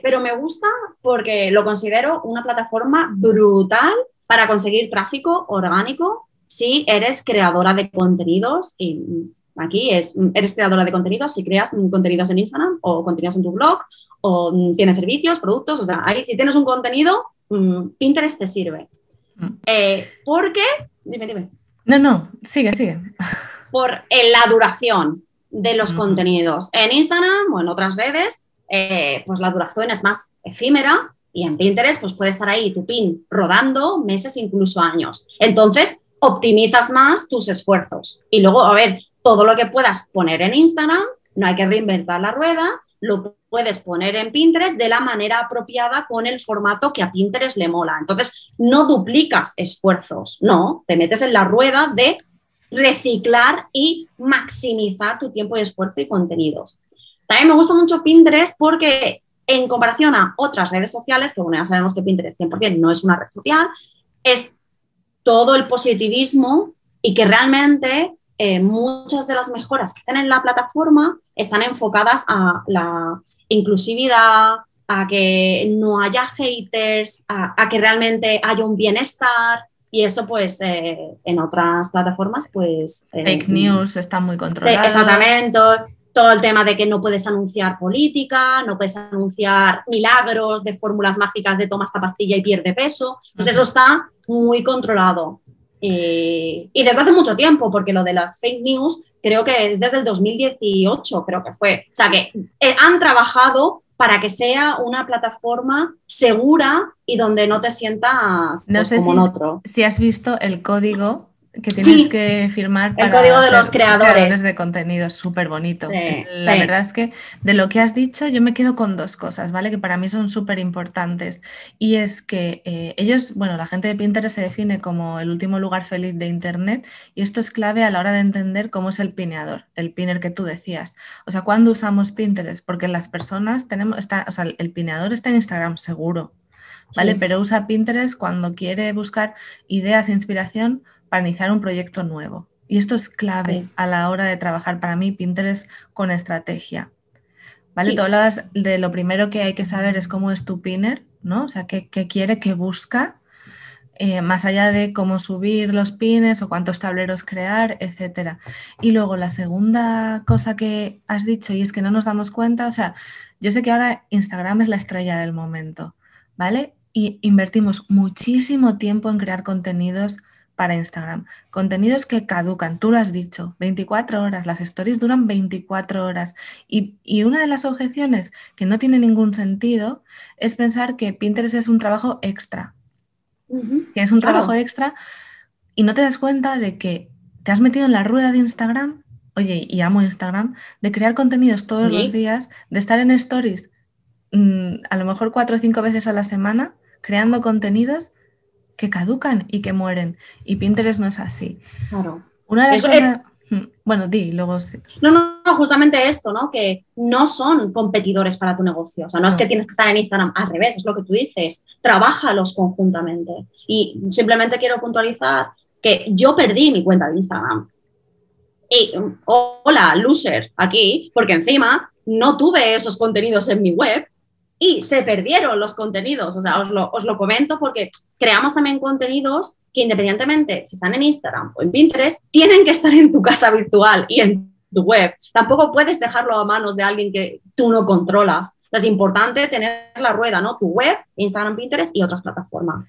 S3: pero me gusta porque lo considero una plataforma brutal para conseguir tráfico orgánico si eres creadora de contenidos, y aquí es, eres creadora de contenidos, si creas contenidos en Instagram o contenidos en tu blog o tienes servicios, productos, o sea, ahí si tienes un contenido, mm, Pinterest te sirve. Mm. Eh, ¿Por qué? Dime, dime.
S1: No, no, sigue, sigue.
S3: Por la duración de los contenidos. En Instagram o en otras redes, eh, pues la duración es más efímera y en Pinterest pues puede estar ahí tu pin rodando meses, incluso años. Entonces, optimizas más tus esfuerzos. Y luego, a ver, todo lo que puedas poner en Instagram, no hay que reinventar la rueda, lo puedes poner en Pinterest de la manera apropiada con el formato que a Pinterest le mola. Entonces, no duplicas esfuerzos, no, te metes en la rueda de reciclar y maximizar tu tiempo y esfuerzo y contenidos. También me gusta mucho Pinterest porque en comparación a otras redes sociales, que bueno, ya sabemos que Pinterest 100% no es una red social, es todo el positivismo y que realmente eh, muchas de las mejoras que hacen en la plataforma están enfocadas a la inclusividad, a que no haya haters, a, que realmente haya un bienestar. Y eso, pues, eh, en otras plataformas, pues...
S1: Eh, Fake news está muy controlado.
S3: exactamente. Todo el tema de que no puedes anunciar política, no puedes anunciar milagros de fórmulas mágicas de toma esta pastilla y pierde peso. Entonces eso está muy controlado. Eh, y desde hace mucho tiempo, porque lo de las fake news creo que es desde el 2018, creo que fue. O sea que eh, han trabajado para que sea una plataforma segura y donde no te sientas
S1: no
S3: pues,
S1: sé
S3: como
S1: si,
S3: en otro.
S1: si has visto el código que tienes
S3: Sí.
S1: que firmar
S3: El código de los creadores.
S1: de contenido, súper bonito.
S3: Sí,
S1: La
S3: sí.
S1: verdad es que de lo que has dicho yo me quedo con dos cosas, ¿vale? Que para mí son súper importantes. Y es que eh, ellos, bueno, la gente de Pinterest se define como el último lugar feliz de Internet y esto es clave a la hora de entender cómo es el pineador, el pinner que tú decías. O sea, ¿cuándo usamos Pinterest? Porque las personas tenemos, está, o sea, el pineador está en Instagram seguro, ¿vale?
S3: Sí.
S1: Pero usa Pinterest cuando quiere buscar ideas e inspiración para iniciar un proyecto nuevo. Y esto es clave a la hora de trabajar para mí Pinterest con estrategia. ¿Vale?
S3: Sí.
S1: Tú hablabas de lo primero que hay que saber es cómo es tu pinner, ¿no? O sea, qué, qué quiere, qué busca, eh, más allá de cómo subir los pines o cuántos tableros crear, etcétera. Y luego la segunda cosa que has dicho, y es que no nos damos cuenta, o sea, yo sé que ahora Instagram es la estrella del momento, ¿vale? Y invertimos muchísimo tiempo en crear contenidos para Instagram. Contenidos que caducan, tú lo has dicho, 24 horas, las stories duran 24 horas. Y, y una de las objeciones que no tiene ningún sentido es pensar que Pinterest es un trabajo extra, que es un
S3: Claro.
S1: trabajo extra y no te das cuenta de que te has metido en la rueda de Instagram, oye, y amo Instagram, de crear contenidos todos
S3: Sí.
S1: los días, de estar en stories mm, a lo mejor cuatro o cinco veces a la semana, creando contenidos que caducan y que mueren. Y Pinterest no es así.
S3: Claro.
S1: Una de las
S3: Eso es-
S1: cosas... Mm, Bueno, di, luego sí.
S3: No, no, no, justamente esto, ¿no? Que no son competidores para tu negocio. O sea, no es
S1: No.
S3: que tienes que estar en Instagram, al revés, es lo que tú dices. Trabájalos conjuntamente. Y simplemente quiero puntualizar que yo perdí mi cuenta de Instagram. Y mm, hola, loser, aquí, porque encima no tuve esos contenidos en mi web y se perdieron los contenidos. O sea, os lo, os lo comento porque creamos también contenidos que independientemente si están en Instagram o en Pinterest, tienen que estar en tu casa virtual y en tu web. Tampoco puedes dejarlo a manos de alguien que tú no controlas. Es importante tener la rueda, ¿no? Tu web, Instagram, Pinterest y otras plataformas.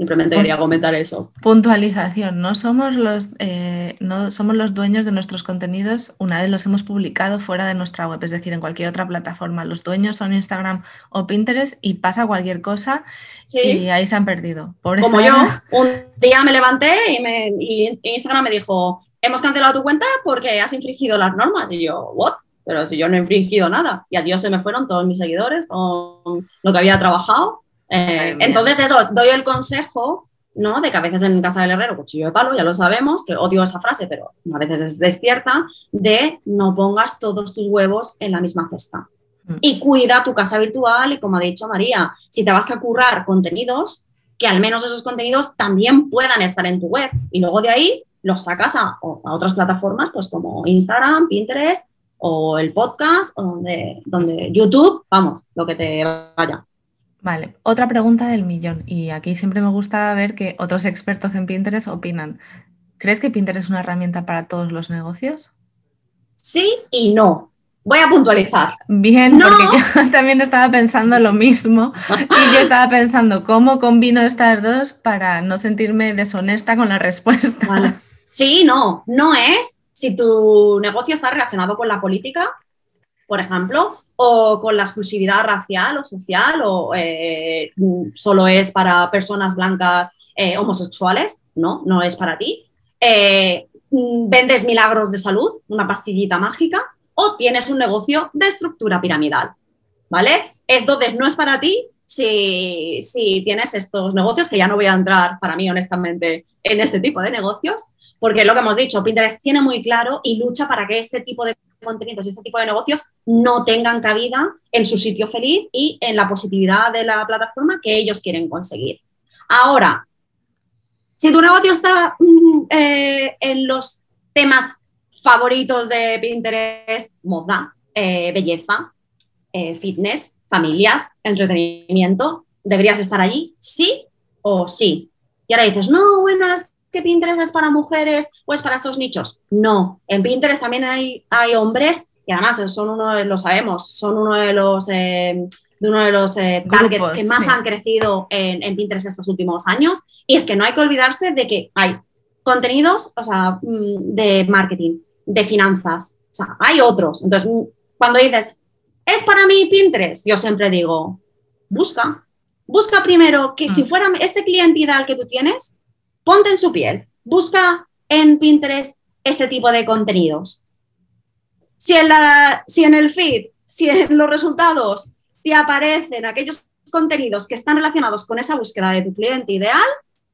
S3: Simplemente quería comentar eso.
S1: Puntualización, no somos los eh, no somos los dueños de nuestros contenidos una vez los hemos publicado fuera de nuestra web, es decir, en cualquier otra plataforma. Los dueños son Instagram o Pinterest y pasa cualquier cosa
S3: Sí.
S1: y ahí se han perdido. Pobre
S3: Como yo, un día me levanté y, me, y Instagram me dijo, hemos cancelado tu cuenta porque has infringido las normas. Y yo, ¿what? Pero si yo no he infringido nada. Y adiós se me fueron todos mis seguidores, todo lo que había trabajado. Eh, entonces eso, doy el consejo, ¿no? De que a veces en casa del herrero, cuchillo de palo, ya lo sabemos, que odio esa frase, pero a veces es, es cierta, de no pongas todos tus huevos en la misma cesta.
S1: Mm.
S3: Y cuida tu casa virtual y como ha dicho María, si te vas a currar contenidos, que al menos esos contenidos también puedan estar en tu web y luego de ahí los sacas a, a otras plataformas pues como Instagram, Pinterest o el podcast o donde, donde YouTube, vamos, lo que te vaya.
S1: Vale, otra pregunta del millón. Y aquí siempre me gusta ver que otros expertos en Pinterest opinan. ¿Crees que Pinterest es una herramienta para todos los negocios?
S3: Sí y no. Voy a puntualizar.
S1: Bien,
S3: No.
S1: porque yo también estaba pensando lo mismo. Y yo estaba pensando cómo combino estas dos para no sentirme deshonesta con la respuesta.
S3: Vale. Sí, no, no es si tu negocio está relacionado con la política, por ejemplo, o con la exclusividad racial o social, o eh, solo es para personas blancas eh, homosexuales, no, no es para ti. Eh, vendes milagros de salud, una pastillita mágica, o tienes un negocio de estructura piramidal, ¿vale? Entonces, no es para ti si, si tienes estos negocios, que ya no voy a entrar, para mí, honestamente, en este tipo de negocios, porque lo que hemos dicho, Pinterest tiene muy claro y lucha para que este tipo de contenidos y este tipo de negocios no tengan cabida en su sitio feliz y en la positividad de la plataforma que ellos quieren conseguir. Ahora, si tu negocio está mm, eh, en los temas favoritos de Pinterest, moda, eh, belleza, eh, fitness, familias, entretenimiento, ¿deberías estar allí? ¿Sí o sí? Y ahora dices, no, bueno, es que Pinterest es para mujeres o es para estos nichos. No, en Pinterest también hay, hay hombres y además son uno de, lo sabemos, son uno de los, eh, de uno de los eh, targets
S1: Grupos,
S3: que más
S1: sí.
S3: han crecido en, en Pinterest estos últimos años. Y es que no hay que olvidarse de que hay contenidos o sea, mm, de marketing, de finanzas, o sea, hay otros. Entonces, mm, cuando dices, es para mí Pinterest, yo siempre digo, busca, busca primero que si
S1: Mm.
S3: fuera este cliente ideal que tú tienes, ponte en su piel, busca en Pinterest este tipo de contenidos. Si en, la, si en el feed, si en los resultados te aparecen aquellos contenidos que están relacionados con esa búsqueda de tu cliente ideal,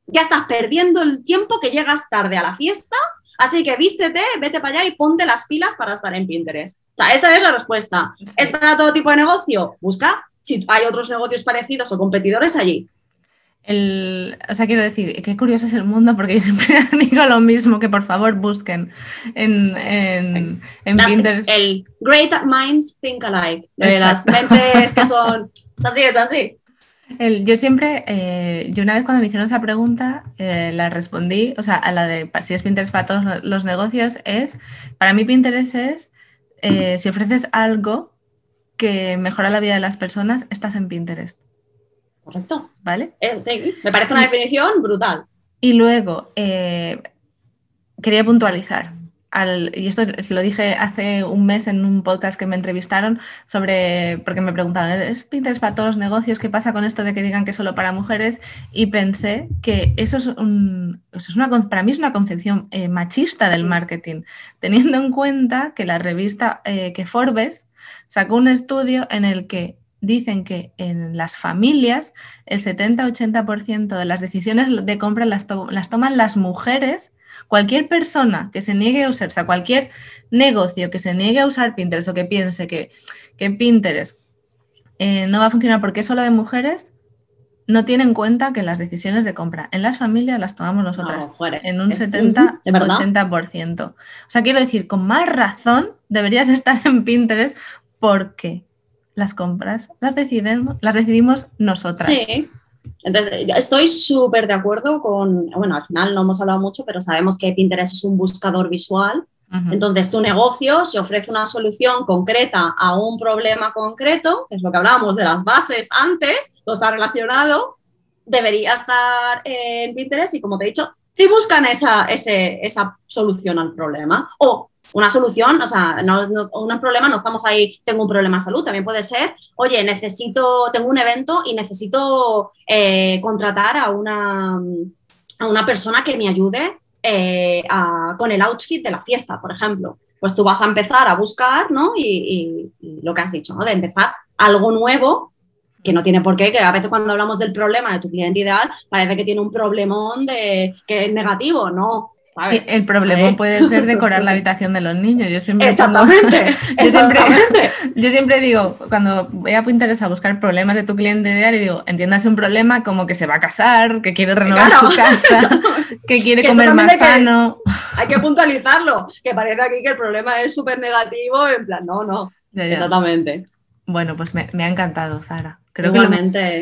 S3: ya estás perdiendo el tiempo que llegas tarde a la fiesta. Así que vístete, vete para allá y ponte las pilas para estar en Pinterest. O sea, esa es la respuesta.
S1: Sí.
S3: ¿Es para todo tipo de negocio? Busca si hay otros negocios parecidos o competidores allí.
S1: El, o sea, quiero decir, qué curioso es el mundo porque yo siempre digo lo mismo, que por favor busquen en, en, en
S3: Las-
S1: Pinterest.
S3: el Great Minds Think Alike. de
S1: Exacto.
S3: las mentes que son. Así, es así.
S1: El- yo siempre, eh, yo una vez cuando me hicieron esa pregunta, eh, la respondí, o sea, a la de si es Pinterest para todos lo- los negocios, es, para mí Pinterest es, eh, si ofreces algo que mejora la vida de las personas, estás en Pinterest,
S3: Correcto.
S1: ¿vale?
S3: Eh, sí, me parece una definición brutal.
S1: Y luego, eh, quería puntualizar, al- y esto lo dije hace un mes en un podcast que me entrevistaron sobre, porque me preguntaron, ¿es Pinterest para todos los negocios? ¿Qué pasa con esto de que digan que es solo para mujeres? Y pensé que eso es, un, eso es una, para mí es una concepción eh, machista del marketing, teniendo en cuenta que la revista eh, que Forbes sacó un estudio en el que dicen que en las familias el 70-80% de las decisiones de compra las, to- las toman las mujeres. Cualquier persona que se niegue a usar, o sea, cualquier negocio que se niegue a usar Pinterest o que piense que, que Pinterest eh, no va a funcionar porque es solo de mujeres, no tiene en cuenta que las decisiones de compra en las familias las tomamos nosotras
S3: No, mujeres.
S1: en un
S3: Es-
S1: 70
S3: ¿De verdad?
S1: 80%. O sea, quiero decir, con más razón deberías estar en Pinterest porque las compras las, deciden, las decidimos nosotras.
S3: Sí. Entonces, estoy súper de acuerdo con, bueno, al final no hemos hablado mucho, pero sabemos que Pinterest es un buscador visual. Entonces, tu negocio se ofrece una solución concreta a un problema concreto, que es lo que hablábamos de las bases antes, todo está relacionado, debería estar en Pinterest y, como te he dicho, si buscan esa, ese- esa solución al problema o una solución, o sea, no, no- un problema, no estamos ahí, tengo un problema de salud, también puede ser, oye, necesito, tengo un evento y necesito eh, contratar a una, a una persona que me ayude eh, con el outfit de la fiesta, por ejemplo. Pues tú vas a empezar a buscar, ¿no? Y, y- y lo que has dicho, ¿no? De empezar algo nuevo, que no tiene por qué, que a veces cuando hablamos del problema de tu cliente ideal, parece que tiene un problemón de que es negativo, ¿no?
S1: El problema
S3: ¿Eh?
S1: puede ser decorar la habitación de los niños. Yo siempre, cuando-
S3: Exactamente,
S1: yo siempre,
S3: exactamente.
S1: yo siempre digo, cuando voy a Pinterest a buscar problemas de tu cliente ideal, y digo, entiéndase un problema como que se va a casar, que quiere renovar
S3: Claro.
S1: su casa, que quiere
S3: Que
S1: comer más sano.
S3: Hay que puntualizarlo, que parece aquí que el problema es súper negativo, en plan, no, no,
S1: Ya, ya.
S3: exactamente.
S1: Bueno, pues me, me ha encantado, Zara. Creo que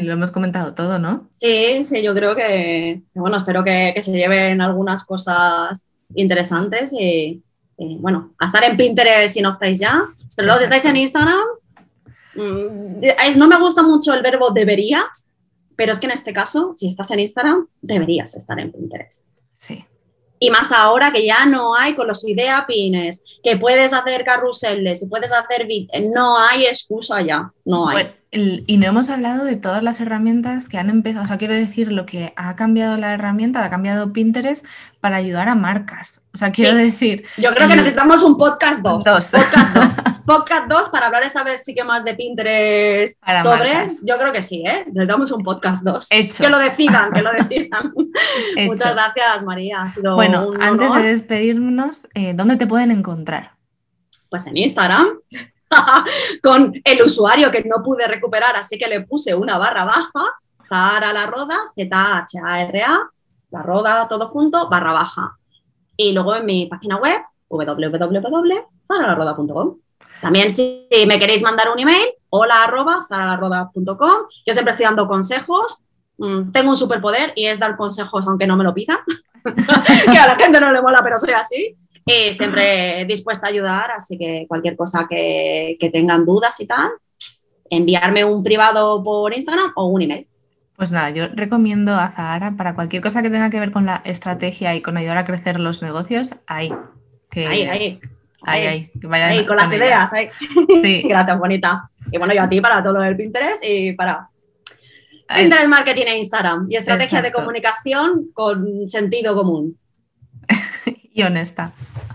S1: lo, hemos comentado todo, ¿no?
S3: Sí, sí, yo creo que, bueno, espero que, que se lleven algunas cosas interesantes y, y, bueno, a estar en Pinterest si no estáis ya. Pero luego si estáis en Instagram, mm, no me gusta mucho el verbo deberías, pero es que en este caso, si estás en Instagram, deberías estar en Pinterest.
S1: Sí.
S3: Y más ahora que ya no hay con los idea pines, que puedes hacer carruseles puedes hacer no hay excusa ya, no hay.
S1: Bueno, el- y no hemos hablado de todas las herramientas que han empezado, o sea, quiero decir lo que ha cambiado la herramienta, ha cambiado Pinterest para ayudar a marcas. O sea, quiero
S3: Sí.
S1: decir,
S3: Yo creo que necesitamos un podcast 2.
S1: Dos.
S3: Podcast 2. podcast 2 para hablar esta vez sí que más de Pinterest
S1: Para
S3: sobre.
S1: marcas.
S3: Yo creo que sí, ¿eh? Necesitamos un podcast 2.
S1: Hecho.
S3: Que lo decidan, que lo decidan.
S1: Hecho.
S3: Muchas gracias, María. Ha sido
S1: bueno,
S3: un
S1: antes de despedirnos, eh, ¿dónde te pueden encontrar?
S3: Pues en Instagram. con el usuario que no pude recuperar, así que le puse una barra baja, Zara la roda, Z-H-A-R-A, la roda todo junto, barra baja. Y luego en mi página web, www.zaralaroda.com. También si me queréis mandar un email, hola arroba zaralaroda.com. Yo siempre estoy dando consejos. Mm, Tengo un superpoder y es dar consejos aunque no me lo pidan. que a la gente no le mola, pero soy así. Y siempre dispuesta a ayudar, así que cualquier cosa que, que tengan dudas y tal, enviarme un privado por Instagram o un email.
S1: Pues nada, yo recomiendo a Zahara para cualquier cosa que tenga que ver con la estrategia y con ayudar a crecer los negocios, ahí.
S3: Que, ahí, ahí.
S1: Ahí, ahí,
S3: que ahí con, las ideas. Ahí. Sí. Gracias, bonita. Y bueno, yo a ti para todo lo del Pinterest y para Pinterest Marketing e Instagram. Y estrategia de comunicación con sentido común.
S1: y honesta.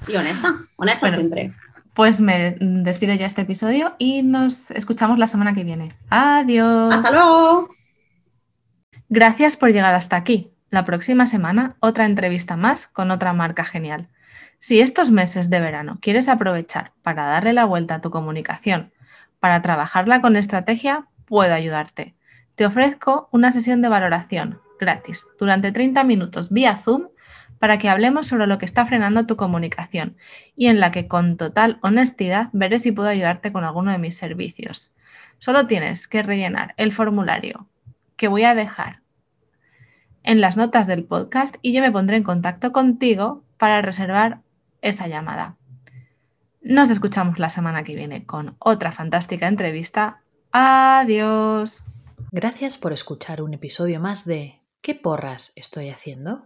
S3: Y honesta. Honesta siempre.
S1: Pues me despido ya este episodio y nos escuchamos la semana que viene. Adiós.
S3: Hasta luego.
S1: Gracias por llegar hasta aquí. La próxima semana otra entrevista más con otra marca genial. Si estos meses de verano quieres aprovechar para darle la vuelta a tu comunicación, para trabajarla con estrategia, puedo ayudarte. Te ofrezco una sesión de valoración gratis durante 30 minutos vía Zoom para que hablemos sobre lo que está frenando tu comunicación y en la que con total honestidad veré si puedo ayudarte con alguno de mis servicios. Solo tienes que rellenar el formulario que voy a dejar en las notas del podcast y yo me pondré en contacto contigo para reservar esa llamada. Nos escuchamos la semana que viene con otra fantástica entrevista. Adiós.
S2: Gracias por escuchar un episodio más de ¿Qué porras estoy haciendo?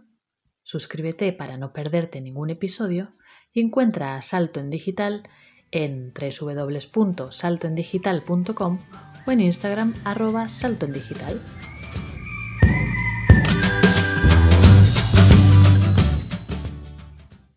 S2: Suscríbete para no perderte ningún episodio y encuentra a Salto en Digital en www.saltoendigital.com o en Instagram arroba saltoendigital.